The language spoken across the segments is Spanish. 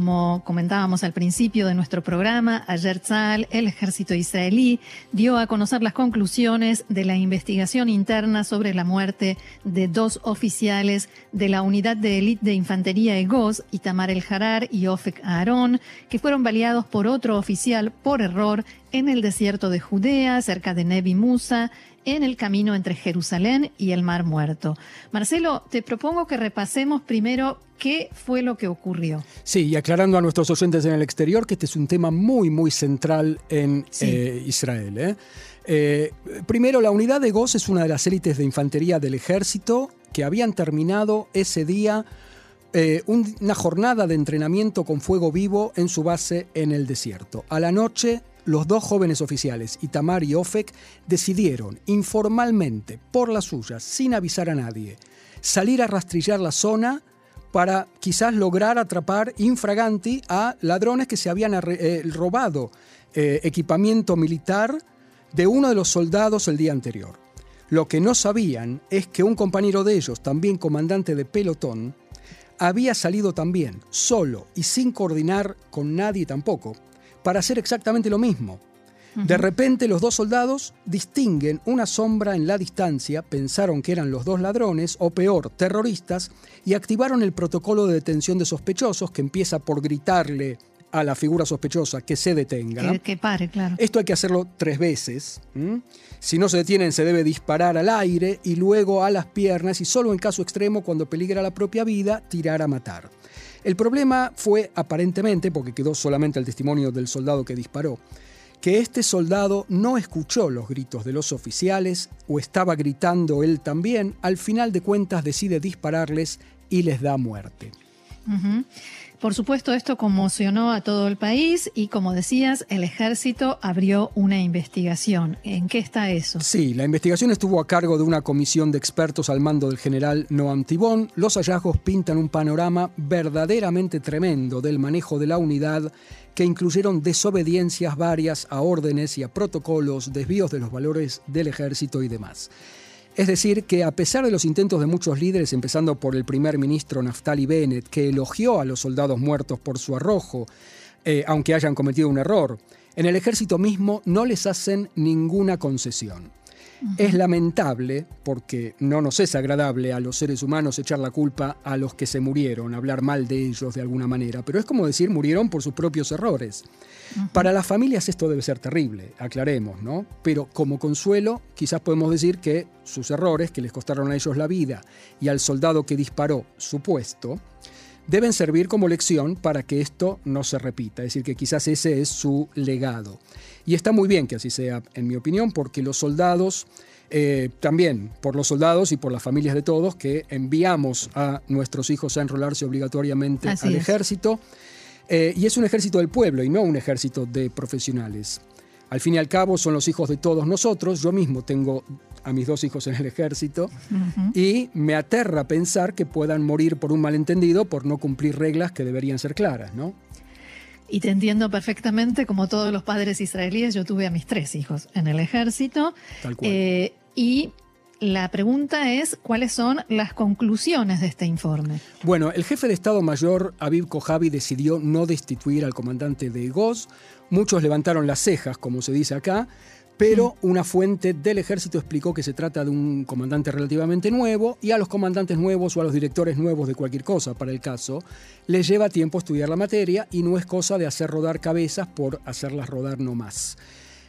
Como comentábamos al principio de nuestro programa, ayer Tzal, el ejército israelí, dio a conocer las conclusiones de la investigación interna sobre la muerte de dos oficiales de la unidad de élite de infantería EGOS, Itamar el Harar y Ofek Aaron, que fueron baleados por otro oficial por error en el desierto de Judea, cerca de Nebi Musa, en el camino entre Jerusalén y el Mar Muerto. Marcelo, te propongo que repasemos primero qué fue lo que ocurrió. Sí, y aclarando a nuestros oyentes en el exterior que este es un tema muy, muy central en eh, Israel. ¿eh? Eh, primero, la unidad de Goz es una de las élites de infantería del ejército que habían terminado ese día una jornada de entrenamiento con fuego vivo en su base en el desierto. A la noche los dos jóvenes oficiales, Itamar y Ofek, decidieron informalmente, por las suyas, sin avisar a nadie, salir a rastrillar la zona para quizás lograr atrapar infraganti a ladrones que se habían eh, robado eh, equipamiento militar de uno de los soldados el día anterior. Lo que no sabían es que un compañero de ellos, también comandante de pelotón, había salido también, solo y sin coordinar con nadie tampoco, para hacer exactamente lo mismo. De repente los dos soldados distinguen una sombra en la distancia, pensaron que eran los dos ladrones, o peor, terroristas, y activaron el protocolo de detención de sospechosos que empieza por gritarle a la figura sospechosa que se detenga. Que, pare, claro. Esto hay que hacerlo tres veces. Si no se detienen, se debe disparar al aire y luego a las piernas y solo en caso extremo, cuando peligra la propia vida, tirar a matar. El problema fue aparentemente, porque quedó solamente el testimonio del soldado que disparó, que este soldado no escuchó los gritos de los oficiales o estaba gritando él también, al final de cuentas decide dispararles y les da muerte. Por supuesto, esto conmocionó a todo el país y, como decías, el ejército abrió una investigación. ¿En qué está eso? Sí, la investigación estuvo a cargo de una comisión de expertos al mando del general Noam Tibón. Los hallazgos pintan un panorama verdaderamente tremendo del manejo de la unidad que incluyeron desobediencias varias a órdenes y a protocolos, desvíos de los valores del ejército y demás. Es decir, que a pesar de los intentos de muchos líderes, empezando por el primer ministro Naftali Bennett, que elogió a los soldados muertos por su arrojo, eh, aunque hayan cometido un error, en el ejército mismo no les hacen ninguna concesión. Es lamentable, porque no nos es agradable a los seres humanos echar la culpa a los que se murieron, hablar mal de ellos de alguna manera, pero es como decir murieron por sus propios errores. Para las familias esto debe ser terrible, aclaremos, ¿no? Pero como consuelo, quizás podemos decir que sus errores, que les costaron a ellos la vida, y al soldado que disparó su puesto, deben servir como lección para que esto no se repita. Es decir, que quizás ese es su legado. Y está muy bien que así sea, en mi opinión, porque los soldados, eh, también por los soldados y por las familias de todos que enviamos a nuestros hijos a enrolarse obligatoriamente al ejército. Eh, y es un ejército del pueblo y no un ejército de profesionales. Al fin y al cabo son los hijos de todos nosotros. Yo mismo tengo a mis dos hijos en el ejército y me aterra pensar que puedan morir por un malentendido por no cumplir reglas que deberían ser claras, ¿no? Y te entiendo perfectamente, como todos los padres israelíes, yo tuve a mis tres hijos en el ejército. Tal cual. Eh, y la pregunta es, ¿cuáles son las conclusiones de este informe? Bueno, el jefe de Estado Mayor, Aviv Kojavi, decidió no destituir al comandante de GOS. Muchos levantaron las cejas, como se dice acá, pero una fuente del ejército explicó que se trata de un comandante relativamente nuevo y a los comandantes nuevos o a los directores nuevos de cualquier cosa, para el caso, les lleva tiempo estudiar la materia y no es cosa de hacer rodar cabezas por hacerlas rodar no más.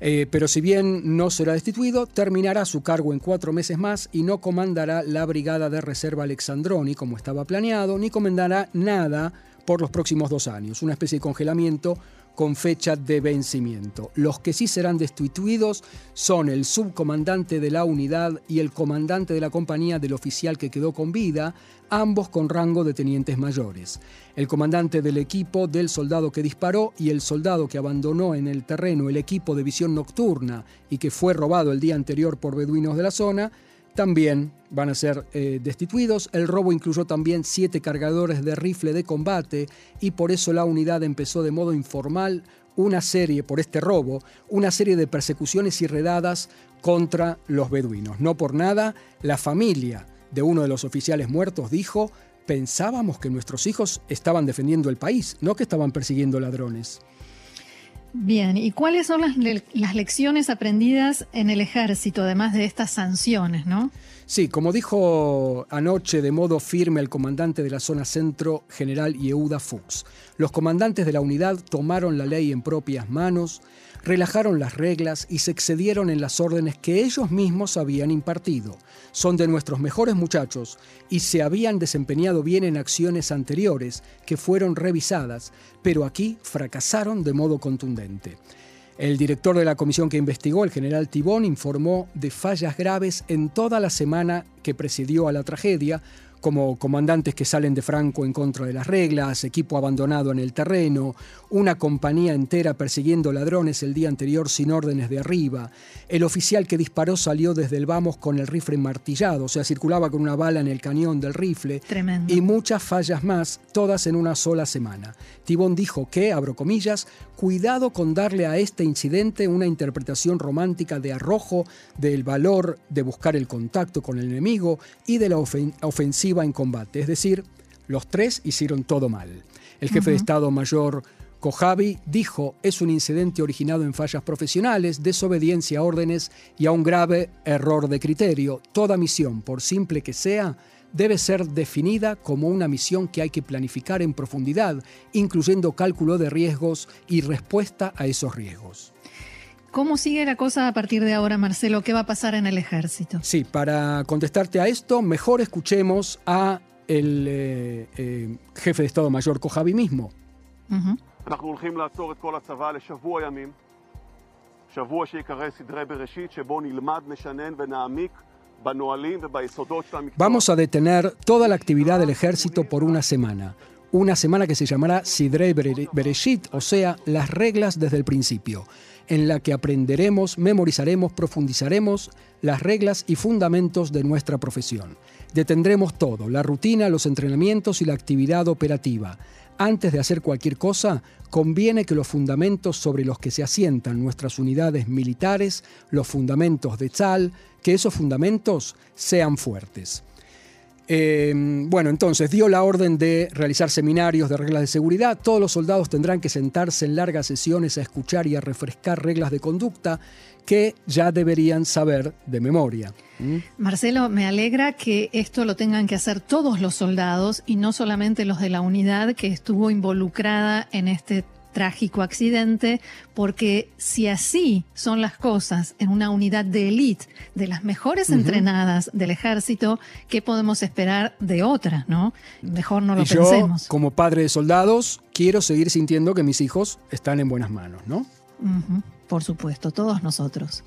Eh, pero si bien no será destituido, terminará su cargo en cuatro meses más y no comandará la Brigada de Reserva Alexandroni como estaba planeado, ni comandará nada por los próximos dos años, una especie de congelamiento con fecha de vencimiento. Los que sí serán destituidos son el subcomandante de la unidad y el comandante de la compañía del oficial que quedó con vida, ambos con rango de tenientes mayores. El comandante del equipo del soldado que disparó y el soldado que abandonó en el terreno el equipo de visión nocturna y que fue robado el día anterior por beduinos de la zona, también van a ser eh, destituidos. El robo incluyó también siete cargadores de rifle de combate y por eso la unidad empezó de modo informal una serie, por este robo, una serie de persecuciones y redadas contra los beduinos. No por nada, la familia de uno de los oficiales muertos dijo, pensábamos que nuestros hijos estaban defendiendo el país, no que estaban persiguiendo ladrones. Bien, ¿y cuáles son las, las, lecciones aprendidas en el ejército, además de estas sanciones, no? Sí, como dijo anoche de modo firme el comandante de la zona centro, general Yehuda Fuchs, los comandantes de la unidad tomaron la ley en propias manos, relajaron las reglas y se excedieron en las órdenes que ellos mismos habían impartido. Son de nuestros mejores muchachos y se habían desempeñado bien en acciones anteriores que fueron revisadas, pero aquí fracasaron de modo contundente. El director de la comisión que investigó, el general Tibón, informó de fallas graves en toda la semana que precedió a la tragedia, como comandantes que salen de Franco en contra de las reglas, equipo abandonado en el terreno, una compañía entera persiguiendo ladrones el día anterior sin órdenes de arriba, el oficial que disparó salió desde el vamos con el rifle martillado, o sea, circulaba con una bala en el cañón del rifle, Tremendo. y muchas fallas más, todas en una sola semana. Tibón dijo que, abro comillas, cuidado con darle a este incidente una interpretación romántica de arrojo, del valor de buscar el contacto con el enemigo y de la ofensiva en combate, es decir, los tres hicieron todo mal. El jefe de Estado Mayor Kojavi dijo es un incidente originado en fallas profesionales, desobediencia a órdenes y a un grave error de criterio. Toda misión, por simple que sea, debe ser definida como una misión que hay que planificar en profundidad, incluyendo cálculo de riesgos y respuesta a esos riesgos. ¿Cómo sigue la cosa a partir de ahora, Marcelo? ¿Qué va a pasar en el ejército? Sí, para contestarte a esto, mejor escuchemos a el eh, eh, jefe de Estado Mayor Kojavi mismo. אנחנו הולכים לעצור את כל הצבא לשבוע ימים, שבוע שיקרא סדרי בראשית, שבו נלמד, נשנן ונעמיק בנהלים וביסודות של המקצוע. Vamos a detener toda la actividad del ejército por una semana. Una semana que se llamará Sidrei Bereshit, o sea, las reglas desde el principio en la que aprenderemos, memorizaremos, profundizaremos las reglas y fundamentos de nuestra profesión. Detendremos todo, la rutina, los entrenamientos y la actividad operativa. Antes de hacer cualquier cosa, conviene que los fundamentos sobre los que se asientan nuestras unidades militares, los fundamentos de Tzal, que esos fundamentos sean fuertes. Eh, bueno, entonces dio la orden de realizar seminarios de reglas de seguridad. Todos los soldados tendrán que sentarse en largas sesiones a escuchar y a refrescar reglas de conducta que ya deberían saber de memoria. ¿Mm? Marcelo, me alegra que esto lo tengan que hacer todos los soldados y no solamente los de la unidad que estuvo involucrada en este trágico accidente, porque si así son las cosas en una unidad de élite, de las mejores entrenadas del ejército, ¿qué podemos esperar de otra, no? Mejor no lo y pensemos. Yo, como padre de soldados, quiero seguir sintiendo que mis hijos están en buenas manos, ¿no? Uh -huh. Por supuesto, todos nosotros.